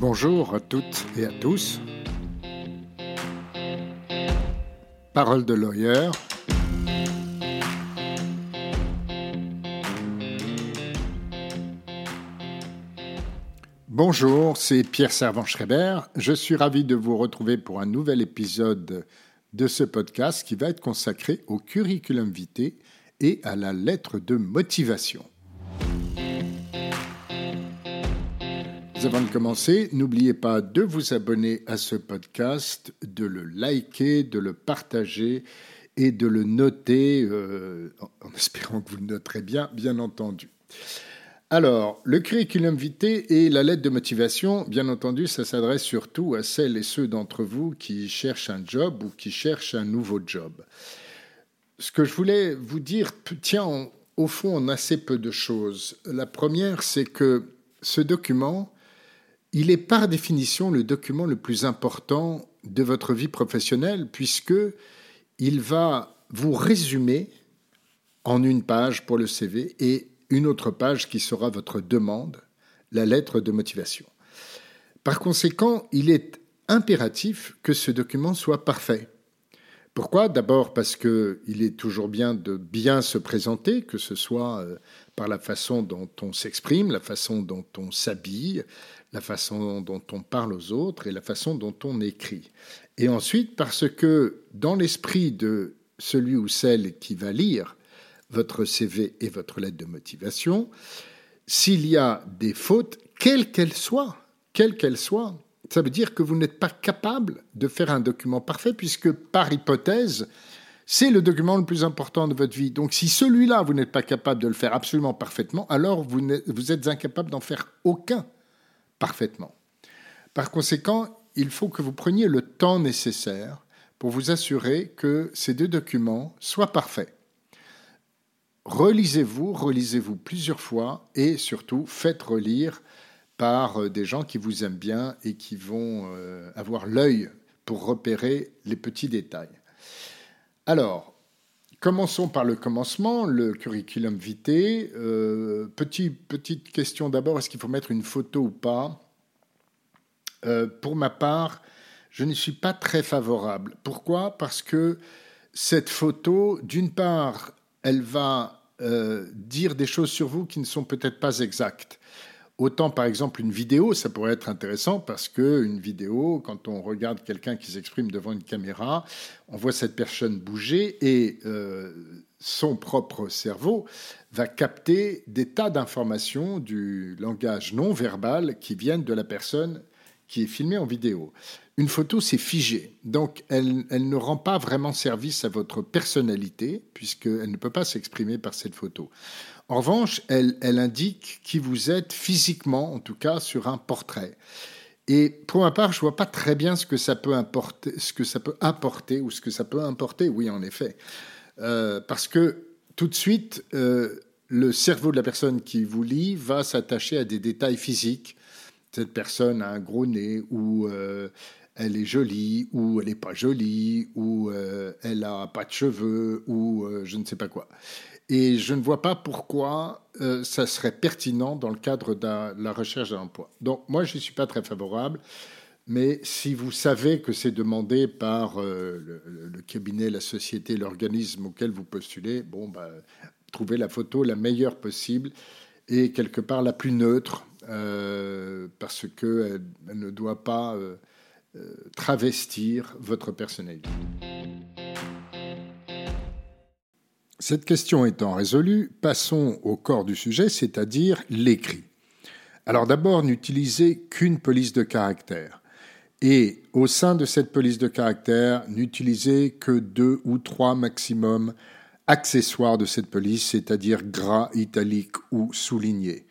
Bonjour à toutes et à tous. Parole de lawyer. Bonjour, c'est Pierre Servan-Schreiber. Je suis ravi de vous retrouver pour un nouvel épisode de ce podcast qui va être consacré au curriculum vitae et à la lettre de motivation. Avant de commencer, n'oubliez pas de vous abonner à ce podcast, de le liker, de le partager et de le noter, euh, en espérant que vous le noterez bien, bien entendu. Alors, le curriculum vitae et la lettre de motivation, bien entendu, ça s'adresse surtout à celles et ceux d'entre vous qui cherchent un job ou qui cherchent un nouveau job. Ce que je voulais vous dire tient au fond en assez peu de choses. La première, c'est que ce document, il est par définition le document le plus important de votre vie professionnelle puisque il va vous résumer en une page pour le CV et une autre page qui sera votre demande, la lettre de motivation. Par conséquent, il est impératif que ce document soit parfait. Pourquoi? D'abord parce qu'il est toujours bien de bien se présenter, que ce soit euh, par la façon dont on s'exprime, la façon dont on s'habille, la façon dont on parle aux autres et la façon dont on écrit. Et ensuite parce que dans l'esprit de celui ou celle qui va lire votre CV et votre lettre de motivation, s'il y a des fautes, quelles qu'elles soient, quelles qu'elles soient, ça veut dire que vous n'êtes pas capable de faire un document parfait, puisque par hypothèse, c'est le document le plus important de votre vie. Donc si celui-là, vous n'êtes pas capable de le faire absolument parfaitement, alors vous, êtes incapable d'en faire aucun parfaitement. Par conséquent, il faut que vous preniez le temps nécessaire pour vous assurer que ces deux documents soient parfaits. Relisez-vous, relisez-vous plusieurs fois et surtout faites relire par euh, des gens qui vous aiment bien et qui vont euh, avoir l'œil pour repérer les petits détails. Alors, commençons par le commencement, le curriculum vitae. Euh, petite question d'abord, est-ce qu'il faut mettre une photo ou pas? Pour ma part, je ne suis pas très favorable. Pourquoi? Parce que cette photo, d'une part, elle va dire des choses sur vous qui ne sont peut-être pas exactes. Autant par exemple une vidéo, ça pourrait être intéressant parce que une vidéo, quand on regarde quelqu'un qui s'exprime devant une caméra, on voit cette personne bouger et euh, son propre cerveau va capter des tas d'informations du langage non verbal qui viennent de la personne qui est filmée en vidéo. Une photo, c'est figé, donc elle, elle, ne rend pas vraiment service à votre personnalité puisqu'elle ne peut pas s'exprimer par cette photo. En revanche, elle, indique qui vous êtes physiquement, en tout cas sur un portrait. Et pour ma part, je vois pas très bien ce que ça peut importer, ce que ça peut apporter ou ce que ça peut importer. Oui, en effet, euh, parce que tout de suite, euh, le cerveau de la personne qui vous lit va s'attacher à des détails physiques. Cette personne a un gros nez ou euh, elle est jolie ou elle n'est pas jolie ou elle a pas de cheveux ou je ne sais pas quoi. Et je ne vois pas pourquoi euh, ça serait pertinent dans le cadre de la recherche d'un emploi. Donc moi, je ne suis pas très favorable. Mais si vous savez que c'est demandé par euh, le, cabinet, la société, l'organisme auquel vous postulez, bon, bah, trouvez la photo la meilleure possible et quelque part la plus neutre, euh, parce qu'elle elle ne doit pas travestir votre personnalité. Cette question étant résolue, passons au corps du sujet, c'est-à-dire l'écrit. Alors d'abord, n'utilisez qu'une police de caractère. Et au sein de cette police de caractère, n'utilisez que deux ou trois maximum accessoires de cette police, c'est-à-dire gras, italique ou souligné.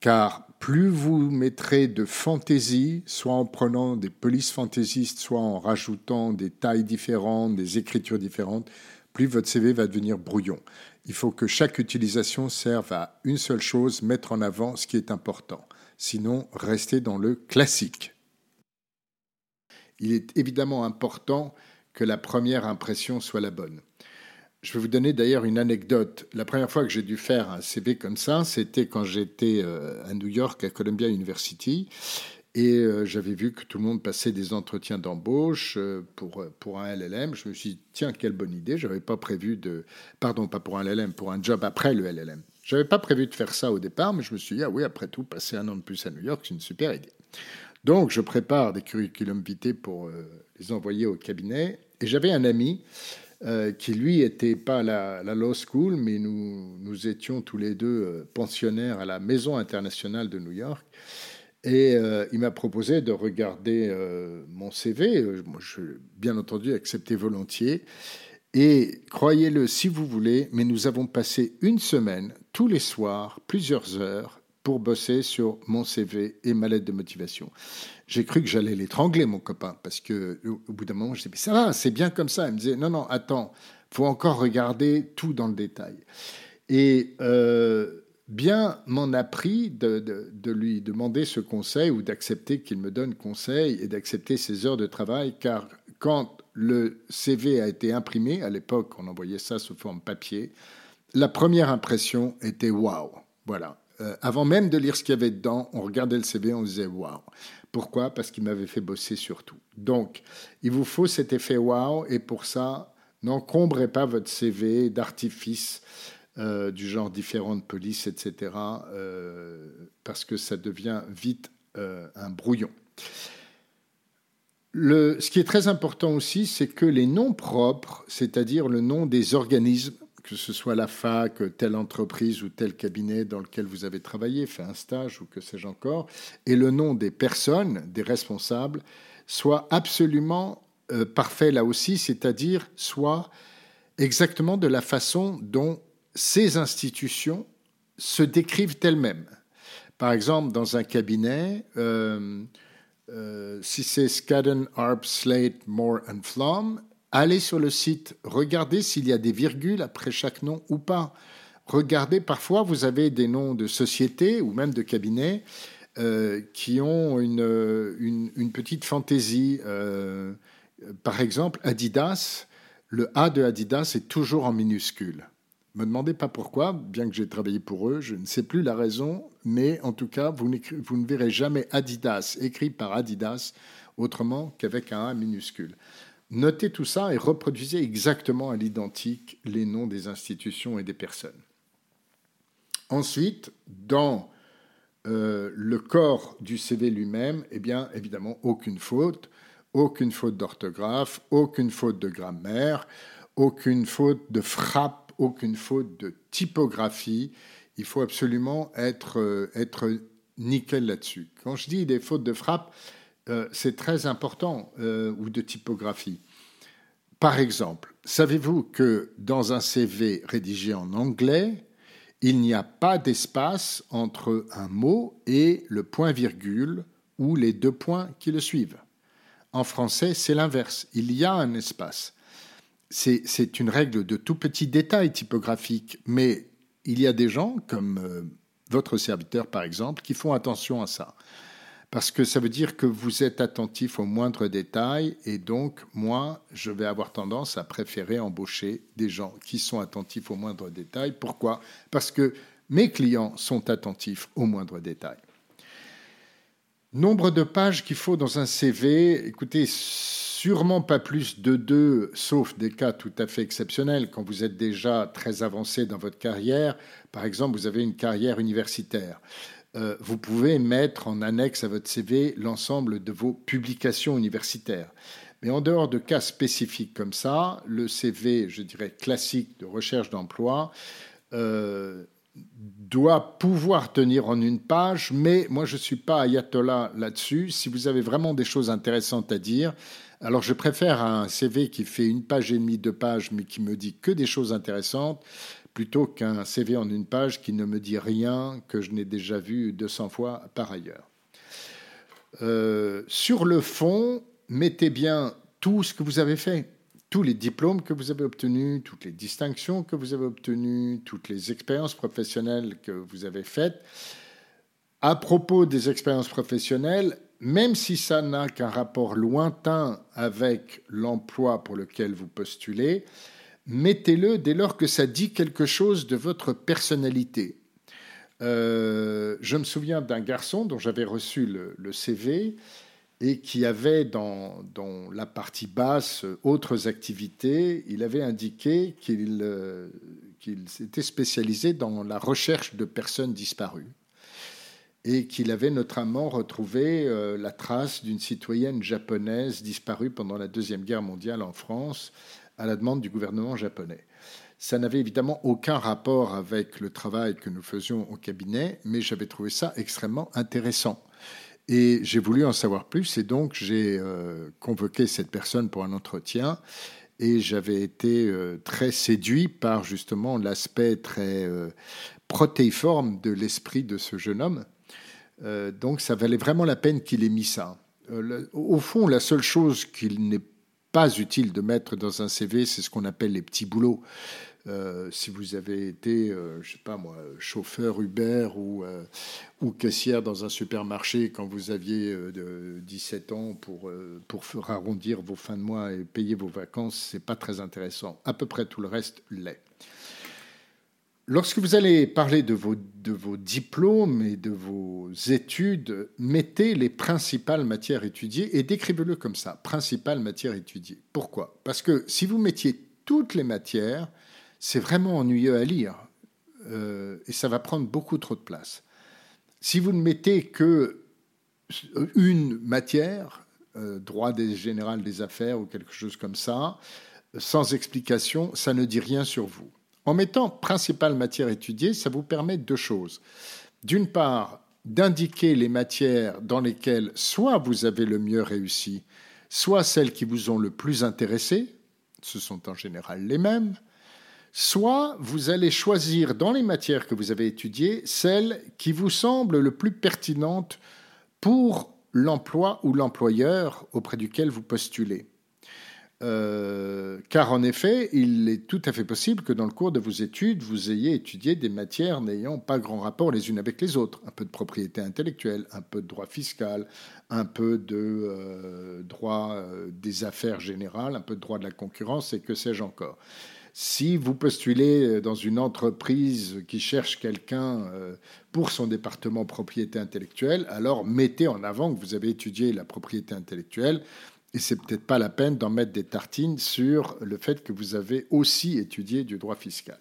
Car plus vous mettrez de fantaisie, soit en prenant des polices fantaisistes, soit en rajoutant des tailles différentes, des écritures différentes, plus votre CV va devenir brouillon. Il faut que chaque utilisation serve à une seule chose, mettre en avant ce qui est important. Sinon, restez dans le classique. Il est évidemment important que la première impression soit la bonne. Je vais vous donner d'ailleurs une anecdote. La première fois que j'ai dû faire un CV comme ça, c'était quand j'étais euh, à New York, à Columbia University. Et euh, j'avais vu que tout le monde passait des entretiens d'embauche euh, pour, pour un LLM. Je me suis dit, tiens, quelle bonne idée. Je n'avais pas prévu de. Pardon, pas pour un LLM, pour un job après le LLM. Je n'avais pas prévu de faire ça au départ, mais je me suis dit, ah oui, après tout, passer un an de plus à New York, c'est une super idée. Donc, je prépare des curriculum vitae pour euh, les envoyer au cabinet. Et j'avais un ami qui, lui, était pas à la, la, law school, mais nous, nous étions tous les deux pensionnaires à la Maison internationale de New York. Et euh, il m'a proposé de regarder euh, mon CV. Euh, moi, je bien entendu accepté volontiers. Et croyez-le si vous voulez, mais nous avons passé une semaine, tous les soirs, plusieurs heures, pour bosser sur mon CV et ma lettre de motivation. J'ai cru que j'allais l'étrangler, mon copain, parce que au bout d'un moment, je disais, ça va, c'est bien comme ça. Il me disait, non, non, attends, faut encore regarder tout dans le détail. Et bien m'en a pris de, lui demander ce conseil ou d'accepter qu'il me donne conseil et d'accepter ses heures de travail, car quand le CV a été imprimé, à l'époque on envoyait ça sous forme papier, la première impression était waouh. Voilà. Euh, avant même de lire ce qu'il y avait dedans, on regardait le CV, on disait waouh. Pourquoi? Parce qu'il m'avait fait bosser sur tout. Donc, il vous faut cet effet waouh, et pour ça, n'encombrez pas votre CV d'artifices euh, du genre différentes polices, etc., euh, parce que ça devient vite euh, un brouillon. Le, ce qui est très important aussi, c'est que les noms propres, c'est-à-dire le nom des organismes, que ce soit la fac, telle entreprise ou tel cabinet dans lequel vous avez travaillé, fait un stage ou que sais-je encore, et le nom des personnes, des responsables, soient absolument parfaits là aussi, c'est-à-dire soit exactement de la façon dont ces institutions se décrivent elles-mêmes. Par exemple, dans un cabinet, euh, euh, si c'est Skadden, Arp, Slate, Moore and Flom, allez sur le site, regardez s'il y a des virgules après chaque nom ou pas. Regardez, parfois vous avez des noms de sociétés ou même de cabinets euh, qui ont une, une petite fantaisie. par exemple, Adidas, le A de Adidas est toujours en minuscule. Me demandez pas pourquoi, bien que j'ai travaillé pour eux, je ne sais plus la raison, mais en tout cas, vous, ne verrez jamais Adidas écrit par Adidas autrement qu'avec un A minuscule. Notez tout ça et reproduisez exactement à l'identique les noms des institutions et des personnes. Ensuite, dans euh, le corps du CV lui-même, eh bien, évidemment, aucune faute, aucune faute d'orthographe, aucune faute de grammaire, aucune faute de frappe aucune faute de typographie. Il faut absolument être, euh, être nickel là-dessus. Quand je dis des fautes de frappe, euh, c'est très important, euh, ou de typographie. Par exemple, savez-vous que dans un CV rédigé en anglais, il n'y a pas d'espace entre un mot et le point-virgule ou les deux points qui le suivent? En français, c'est l'inverse. Il y a un espace c'est une règle de tout petit détail typographique, mais il y a des gens, comme euh, votre serviteur par exemple, qui font attention à ça. Parce que ça veut dire que vous êtes attentif aux moindres détails, et donc moi, je vais avoir tendance à préférer embaucher des gens qui sont attentifs aux moindres détails. Pourquoi? Parce que mes clients sont attentifs aux moindres détails. Nombre de pages qu'il faut dans un CV, écoutez, sûrement pas plus de deux, sauf des cas tout à fait exceptionnels, quand vous êtes déjà très avancé dans votre carrière. Par exemple, vous avez une carrière universitaire. Euh, vous pouvez mettre en annexe à votre CV l'ensemble de vos publications universitaires. Mais en dehors de cas spécifiques comme ça, le CV, je dirais classique de recherche d'emploi, euh, doit pouvoir tenir en une page, mais moi je ne suis pas ayatollah là-dessus. Si vous avez vraiment des choses intéressantes à dire, alors je préfère un CV qui fait une page et demie, deux pages, mais qui me dit que des choses intéressantes, plutôt qu'un CV en une page qui ne me dit rien que je n'ai déjà vu 200 fois par ailleurs. Euh, sur le fond, mettez bien tout ce que vous avez fait, tous les diplômes que vous avez obtenus, toutes les distinctions que vous avez obtenues, toutes les expériences professionnelles que vous avez faites. À propos des expériences professionnelles, même si ça n'a qu'un rapport lointain avec l'emploi pour lequel vous postulez, mettez-le dès lors que ça dit quelque chose de votre personnalité. je me souviens d'un garçon dont j'avais reçu le, CV et qui avait dans, la partie basse autres activités. Il avait indiqué qu'il qu'il s'était spécialisé dans la recherche de personnes disparues et qu'il avait notamment retrouvé euh, la trace d'une citoyenne japonaise disparue pendant la Deuxième Guerre mondiale en France à la demande du gouvernement japonais. Ça n'avait évidemment aucun rapport avec le travail que nous faisions au cabinet, mais j'avais trouvé ça extrêmement intéressant. Et j'ai voulu en savoir plus, et donc j'ai euh, convoqué cette personne pour un entretien et j'avais été euh, très séduit par justement l'aspect très euh, protéiforme de l'esprit de ce jeune homme. Euh, donc ça valait vraiment la peine qu'il ait mis ça. au fond, la seule chose qu'il n'est pas utile de mettre dans un CV, c'est ce qu'on appelle les petits boulots. Euh, si vous avez été, euh, je sais pas moi, chauffeur Uber ou, euh, ou caissière dans un supermarché quand vous aviez de 17 ans pour, pour arrondir vos fins de mois et payer vos vacances, c'est pas très intéressant. À peu près tout le reste l'est. Lorsque vous allez parler de vos, de vos diplômes et de vos études, mettez les principales matières étudiées et décrivez-le comme ça, principales matières étudiées. Pourquoi? Parce que si vous mettiez toutes les matières, c'est vraiment ennuyeux à lire euh, et ça va prendre beaucoup trop de place. Si vous ne mettez que une matière, euh, droit des général des affaires ou quelque chose comme ça, sans explication, ça ne dit rien sur vous. En mettant principale matière étudiée, ça vous permet deux choses. D'une part, d'indiquer les matières dans lesquelles soit vous avez le mieux réussi, soit celles qui vous ont le plus intéressé, ce sont en général les mêmes, soit vous allez choisir dans les matières que vous avez étudiées celles qui vous semblent le plus pertinentes pour l'emploi ou l'employeur auprès duquel vous postulez. Euh, car en effet, il est tout à fait possible que dans le cours de vos études, vous ayez étudié des matières n'ayant pas grand rapport les unes avec les autres. Un peu de propriété intellectuelle, un peu de droit fiscal, un peu de euh, droit euh, des affaires générales, un peu de droit de la concurrence et que sais-je encore. Si vous postulez euh, dans une entreprise qui cherche quelqu'un euh, pour son département propriété intellectuelle, alors mettez en avant que vous avez étudié la propriété intellectuelle. Et c'est peut-être pas la peine d'en mettre des tartines sur le fait que vous avez aussi étudié du droit fiscal.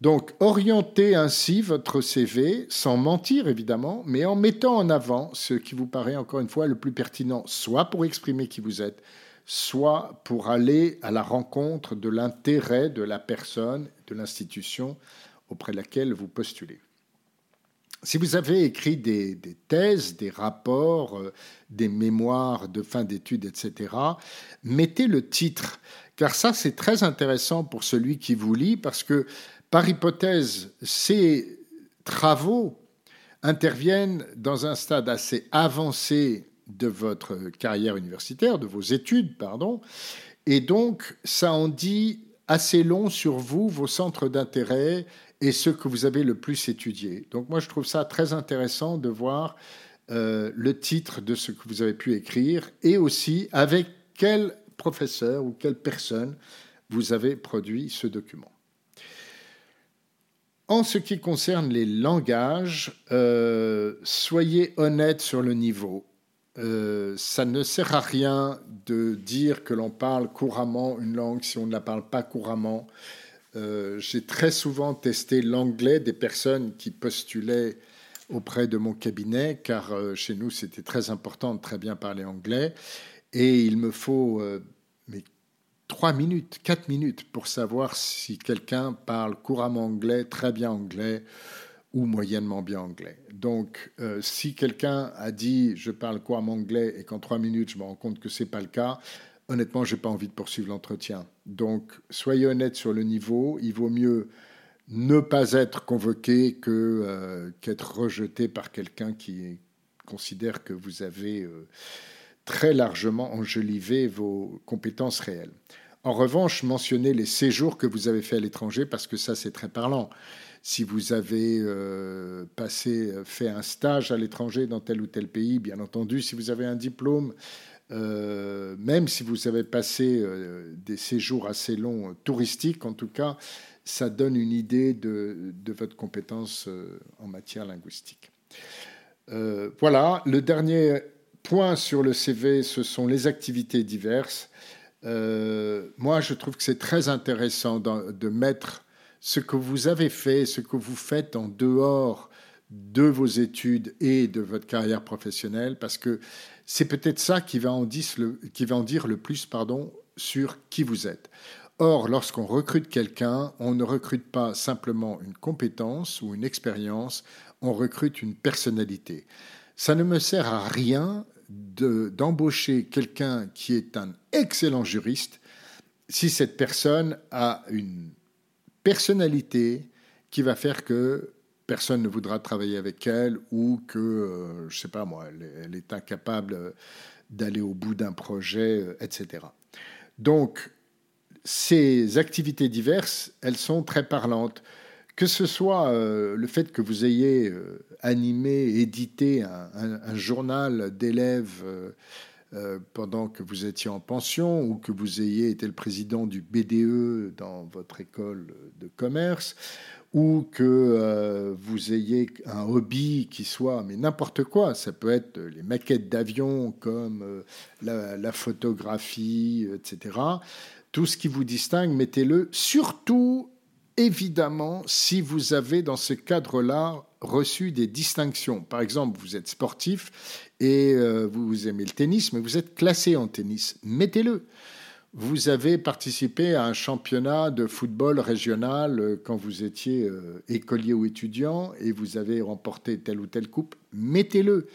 Donc, orientez ainsi votre CV, sans mentir évidemment, mais en mettant en avant ce qui vous paraît encore une fois le plus pertinent, soit pour exprimer qui vous êtes, soit pour aller à la rencontre de l'intérêt de la personne, de l'institution auprès de laquelle vous postulez. Si vous avez écrit des, thèses, des rapports, euh, des mémoires de fin d'études, etc., mettez le titre, car ça c'est très intéressant pour celui qui vous lit, parce que par hypothèse, ces travaux interviennent dans un stade assez avancé de votre carrière universitaire, de vos études, pardon. Et donc, ça en dit assez long sur vous, vos centres d'intérêt et ce que vous avez le plus étudié. Donc, moi, je trouve ça très intéressant de voir euh, le titre de ce que vous avez pu écrire et aussi avec quel professeur ou quelle personne vous avez produit ce document. En ce qui concerne les langages, euh, soyez honnête sur le niveau. Euh, ça ne sert à rien de dire que l'on parle couramment une langue si on ne la parle pas couramment. Euh, j'ai très souvent testé l'anglais des personnes qui postulaient auprès de mon cabinet, car euh, chez nous c'était très important de très bien parler anglais. Et il me faut mais trois minutes, quatre minutes pour savoir si quelqu'un parle couramment anglais, très bien anglais ou moyennement bien anglais. Donc, euh, si quelqu'un a dit je parle quoi en anglais et qu'en trois minutes je me rends compte que c'est pas le cas, honnêtement, j'ai pas envie de poursuivre l'entretien. Donc, soyez honnête sur le niveau. Il vaut mieux ne pas être convoqué que euh, qu'être rejeté par quelqu'un qui considère que vous avez euh, très largement enjolivé vos compétences réelles. En revanche, mentionnez les séjours que vous avez fait à l'étranger parce que ça, c'est très parlant si vous avez euh, passé, euh, fait un stage à l'étranger dans tel ou tel pays, bien entendu, si vous avez un diplôme, euh, même si vous avez passé des séjours assez longs touristiques, en tout cas, ça donne une idée de, votre compétence en matière linguistique. Voilà, le dernier point sur le CV, ce sont les activités diverses. Moi, je trouve que c'est très intéressant de mettre ce que vous avez fait, ce que vous faites en dehors de vos études et de votre carrière professionnelle, parce que c'est peut-être ça qui va en dire le, plus pardon, sur qui vous êtes. Or, lorsqu'on recrute quelqu'un, on ne recrute pas simplement une compétence ou une expérience, on recrute une personnalité. Ça ne me sert à rien d'embaucher quelqu'un qui est un excellent juriste si cette personne a une personnalité qui va faire que personne ne voudra travailler avec elle ou que, euh, je ne sais pas moi, elle, est incapable d'aller au bout d'un projet, euh, etc. Donc, ces activités diverses, elles sont très parlantes. Que ce soit euh, le fait que vous ayez animé, édité un, journal d'élèves pendant que vous étiez en pension ou que vous ayez été le président du BDE dans votre école de commerce ou que euh, vous ayez un hobby qui soit, mais n'importe quoi, ça peut être les maquettes d'avions comme euh, la, photographie, etc. Tout ce qui vous distingue, mettez-le. Surtout, évidemment, si vous avez dans ce cadre-là reçu des distinctions. Par exemple, vous êtes sportif et euh, vous aimez le tennis, mais vous êtes classé en tennis. Mettez-le. Vous avez participé à un championnat de football régional euh, quand vous étiez euh, écolier ou étudiant et vous avez remporté telle ou telle coupe. Mettez-le.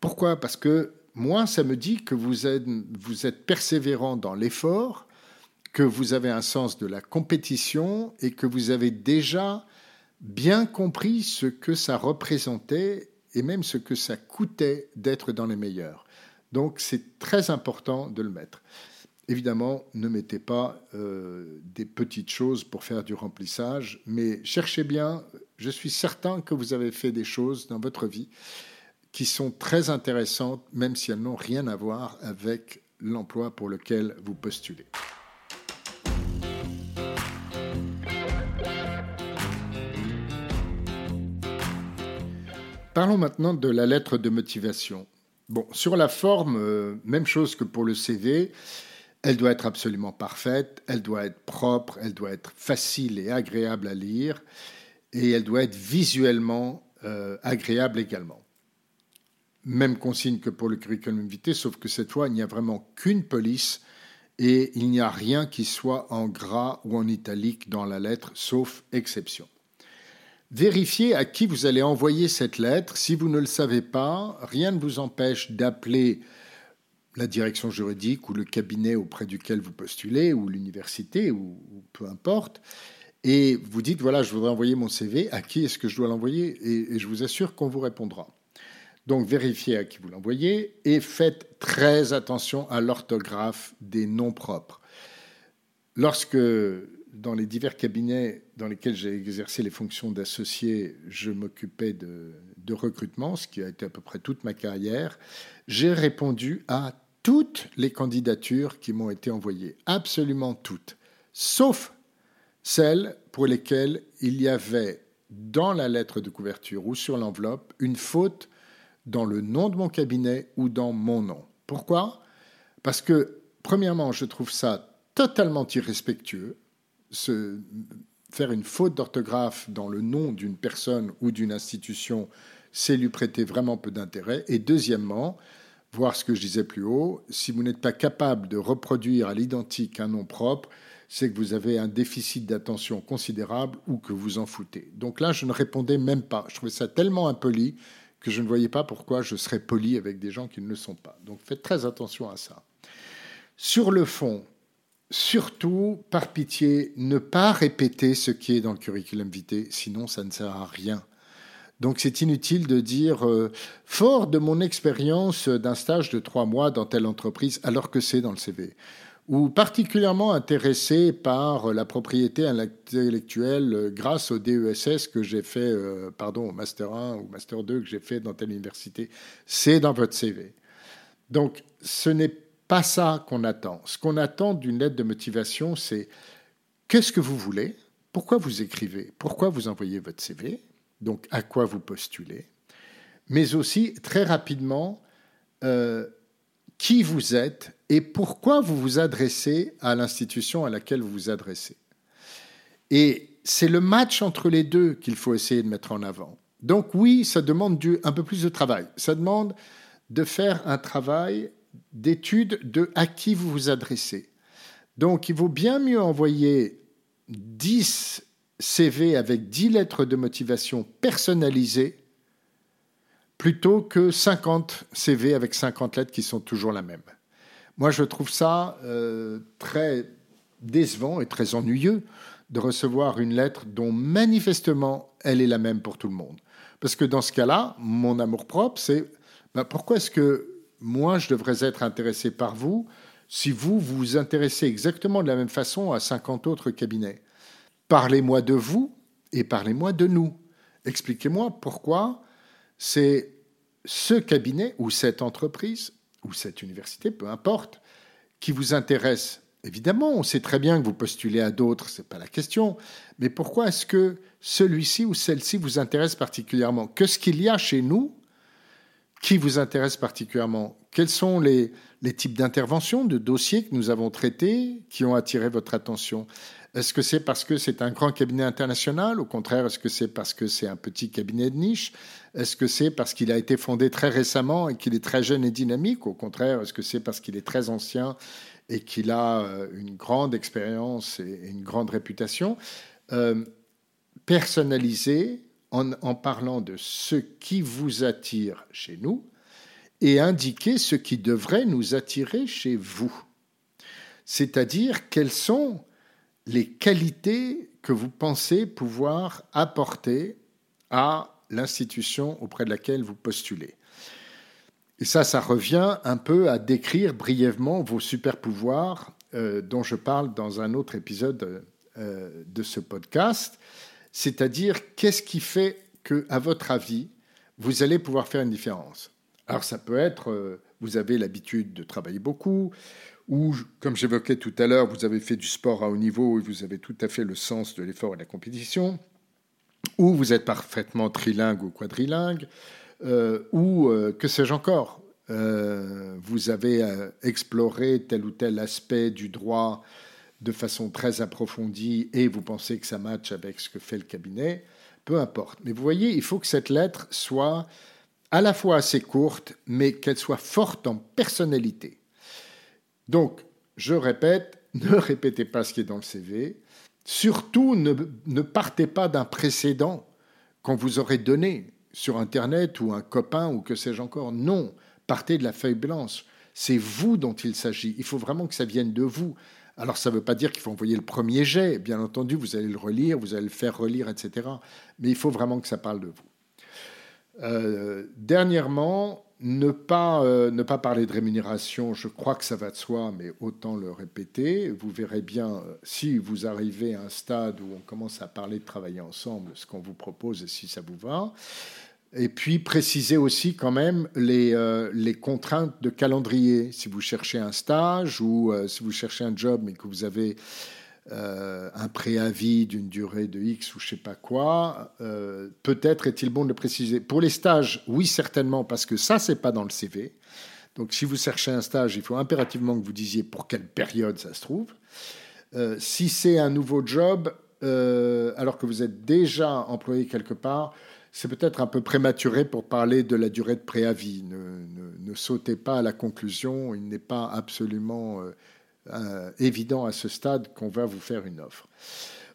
Pourquoi? Parce que moi, ça me dit que vous êtes, vous êtes persévérant dans l'effort, que vous avez un sens de la compétition et que vous avez déjà bien compris ce que ça représentait et même ce que ça coûtait d'être dans les meilleurs. Donc c'est très important de le mettre. Évidemment, ne mettez pas euh, des petites choses pour faire du remplissage, mais cherchez bien. Je suis certain que vous avez fait des choses dans votre vie qui sont très intéressantes, même si elles n'ont rien à voir avec l'emploi pour lequel vous postulez. Parlons maintenant de la lettre de motivation. Bon, sur la forme, euh, même chose que pour le CV. Elle doit être absolument parfaite, elle doit être propre, elle doit être facile et agréable à lire, et elle doit être visuellement euh, agréable également. Même consigne que pour le curriculum vitae, sauf que cette fois, il n'y a vraiment qu'une police et il n'y a rien qui soit en gras ou en italique dans la lettre, sauf exception. Vérifiez à qui vous allez envoyer cette lettre. Si vous ne le savez pas, rien ne vous empêche d'appeler la direction juridique ou le cabinet auprès duquel vous postulez, ou l'université, ou, peu importe, et vous dites, voilà, je voudrais envoyer mon CV, à qui est-ce que je dois l'envoyer? Et, je vous assure qu'on vous répondra. Donc vérifiez à qui vous l'envoyez et faites très attention à l'orthographe des noms propres. Lorsque, dans les divers cabinets dans lesquels j'ai exercé les fonctions d'associé, je m'occupais de, recrutement, ce qui a été à peu près toute ma carrière, j'ai répondu à toutes les candidatures qui m'ont été envoyées, absolument toutes, sauf celles pour lesquelles il y avait dans la lettre de couverture ou sur l'enveloppe une faute dans le nom de mon cabinet ou dans mon nom. Pourquoi? Parce que, premièrement, je trouve ça totalement irrespectueux, faire une faute d'orthographe dans le nom d'une personne ou d'une institution, c'est lui prêter vraiment peu d'intérêt. Et deuxièmement, voir ce que je disais plus haut, si vous n'êtes pas capable de reproduire à l'identique un nom propre, c'est que vous avez un déficit d'attention considérable ou que vous en foutez. Donc là, je ne répondais même pas. Je trouvais ça tellement impoli que je ne voyais pas pourquoi je serais poli avec des gens qui ne le sont pas. Donc faites très attention à ça. Sur le fond, surtout, par pitié, ne pas répéter ce qui est dans le curriculum vitae, sinon ça ne sert à rien. Donc c'est inutile de dire euh, fort de mon expérience d'un stage de trois mois dans telle entreprise, alors que c'est dans le CV. Ou particulièrement intéressé par la propriété intellectuelle grâce au DESS que j'ai fait, euh, pardon, au Master 1 ou Master 2 que j'ai fait dans telle université. C'est dans votre CV. Donc ce n'est pas ça qu'on attend. Ce qu'on attend d'une lettre de motivation, c'est qu'est-ce que vous voulez pourquoi vous écrivez, pourquoi vous envoyez votre CV, donc à quoi vous postulez, mais aussi très rapidement euh, qui vous êtes et pourquoi vous vous adressez à l'institution à laquelle vous vous adressez. Et c'est le match entre les deux qu'il faut essayer de mettre en avant. Donc oui, ça demande du, un peu plus de travail. Ça demande de faire un travail d'étude de à qui vous vous adressez. Donc il vaut bien mieux envoyer 10 CV avec 10 lettres de motivation personnalisées plutôt que 50 CV avec 50 lettres qui sont toujours la même. Moi, je trouve ça euh, très décevant et très ennuyeux de recevoir une lettre dont manifestement elle est la même pour tout le monde. Parce que dans ce cas-là, mon amour-propre, c'est ben, pourquoi est-ce que moi, je devrais être intéressé par vous si vous vous intéressez exactement de la même façon à 50 autres cabinets Parlez-moi de vous et parlez-moi de nous. Expliquez-moi pourquoi c'est ce cabinet ou cette entreprise ou cette université, peu importe, qui vous intéresse. Évidemment, on sait très bien que vous postulez à d'autres, ce n'est pas la question, mais pourquoi est-ce que celui-ci ou celle-ci vous intéresse particulièrement? Qu'est-ce qu'il y a chez nous qui vous intéresse particulièrement? Quels sont les, types d'interventions, de dossiers que nous avons traités qui ont attiré votre attention? Est-ce que c'est parce que c'est un grand cabinet international? Au contraire, est-ce que c'est parce que c'est un petit cabinet de niche? Est-ce que c'est parce qu'il a été fondé très récemment et qu'il est très jeune et dynamique? Au contraire, est-ce que c'est parce qu'il est très ancien et qu'il a euh, une grande expérience et une grande réputation? Euh, Personnaliser en, parlant de ce qui vous attire chez nous et indiquer ce qui devrait nous attirer chez vous. C'est-à-dire quels sont les qualités que vous pensez pouvoir apporter à l'institution auprès de laquelle vous postulez. Et ça, ça revient un peu à décrire brièvement vos super pouvoirs euh, dont je parle dans un autre épisode euh, de ce podcast, c'est-à-dire qu'est-ce qui fait que, à votre avis, vous allez pouvoir faire une différence? Alors ça peut être, euh, vous avez l'habitude de travailler beaucoup, ou, comme j'évoquais tout à l'heure, vous avez fait du sport à haut niveau et vous avez tout à fait le sens de l'effort et de la compétition, ou vous êtes parfaitement trilingue ou quadrilingue, euh, ou euh, que sais-je encore, vous avez exploré tel ou tel aspect du droit de façon très approfondie et vous pensez que ça matche avec ce que fait le cabinet, peu importe. Mais vous voyez, il faut que cette lettre soit à la fois assez courte, mais qu'elle soit forte en personnalité. Donc, je répète, ne répétez pas ce qui est dans le CV. Surtout, ne, partez pas d'un précédent qu'on vous aurait donné sur Internet ou un copain ou que sais-je encore. Non, partez de la feuille blanche. C'est vous dont il s'agit. Il faut vraiment que ça vienne de vous. Alors ça ne veut pas dire qu'il faut envoyer le premier jet. Bien entendu, vous allez le relire, vous allez le faire relire, etc. Mais il faut vraiment que ça parle de vous. Euh, dernièrement, ne pas, euh, ne pas parler de rémunération, je crois que ça va de soi, mais autant le répéter. Vous verrez bien, euh, si vous arrivez à un stade où on commence à parler de travailler ensemble, ce qu'on vous propose et si ça vous va. Et puis préciser aussi quand même les, euh, les contraintes de calendrier. Si vous cherchez un stage ou si vous cherchez un job mais que vous avez euh, un préavis d'une durée de X ou je sais pas quoi, euh, peut-être est-il bon de le préciser. Pour les stages, oui, certainement, parce que ça, c'est pas dans le CV. Donc, si vous cherchez un stage, il faut impérativement que vous disiez pour quelle période ça se trouve. Euh, si c'est un nouveau job, alors que vous êtes déjà employé quelque part, c'est peut-être un peu prématuré pour parler de la durée de préavis. Ne, ne sautez pas à la conclusion, il n'est pas absolument euh, évident à ce stade qu'on va vous faire une offre.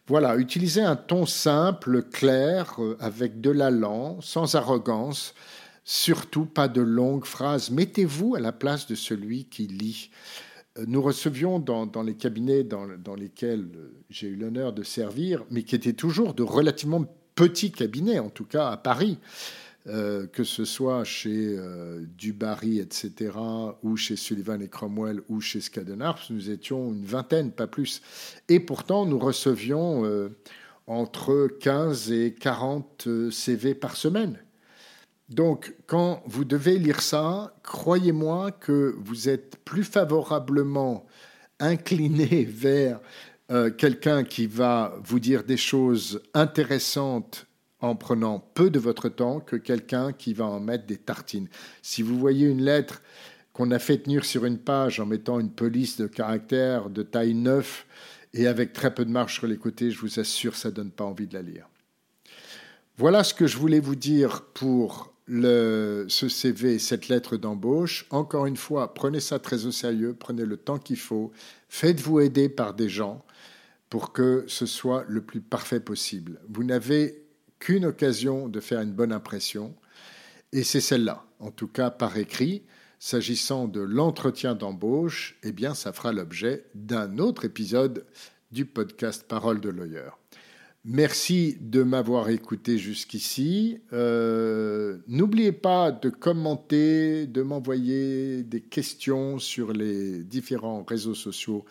Voilà, utilisez un ton simple, clair, euh, avec de l'allant, sans arrogance, surtout pas de longues phrases. Mettez-vous à la place de celui qui lit. Euh, nous recevions dans, les cabinets dans, dans lesquels j'ai eu l'honneur de servir, mais qui étaient toujours de relativement petits cabinets, en tout cas à Paris, euh, que ce soit chez euh, Dubarry, etc., ou chez Sullivan et Cromwell, ou chez Scadenarps, nous étions une vingtaine, pas plus. Et pourtant, nous recevions euh, entre 15 et 40 CV par semaine. Donc, quand vous devez lire ça, croyez-moi que vous êtes plus favorablement incliné vers euh, quelqu'un qui va vous dire des choses intéressantes en prenant peu de votre temps que quelqu'un qui va en mettre des tartines. Si vous voyez une lettre qu'on a fait tenir sur une page en mettant une police de caractère de taille 9 et avec très peu de marge sur les côtés, je vous assure, ça ne donne pas envie de la lire. Voilà ce que je voulais vous dire pour ce CV, cette lettre d'embauche. Encore une fois, prenez ça très au sérieux, prenez le temps qu'il faut, faites-vous aider par des gens pour que ce soit le plus parfait possible. Vous n'avez qu'une occasion de faire une bonne impression, et c'est celle-là, en tout cas par écrit. S'agissant de l'entretien d'embauche, eh bien, ça fera l'objet d'un autre épisode du podcast Parole de Lawyer. Merci de m'avoir écouté jusqu'ici. Euh, n'oubliez pas de commenter, de m'envoyer des questions sur les différents réseaux sociaux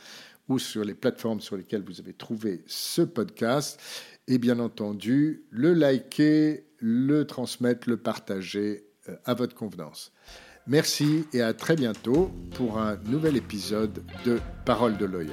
ou sur les plateformes sur lesquelles vous avez trouvé ce podcast. Et bien entendu, le liker, le transmettre, le partager euh, à votre convenance. Merci et à très bientôt pour un nouvel épisode de Parole de Lawyer.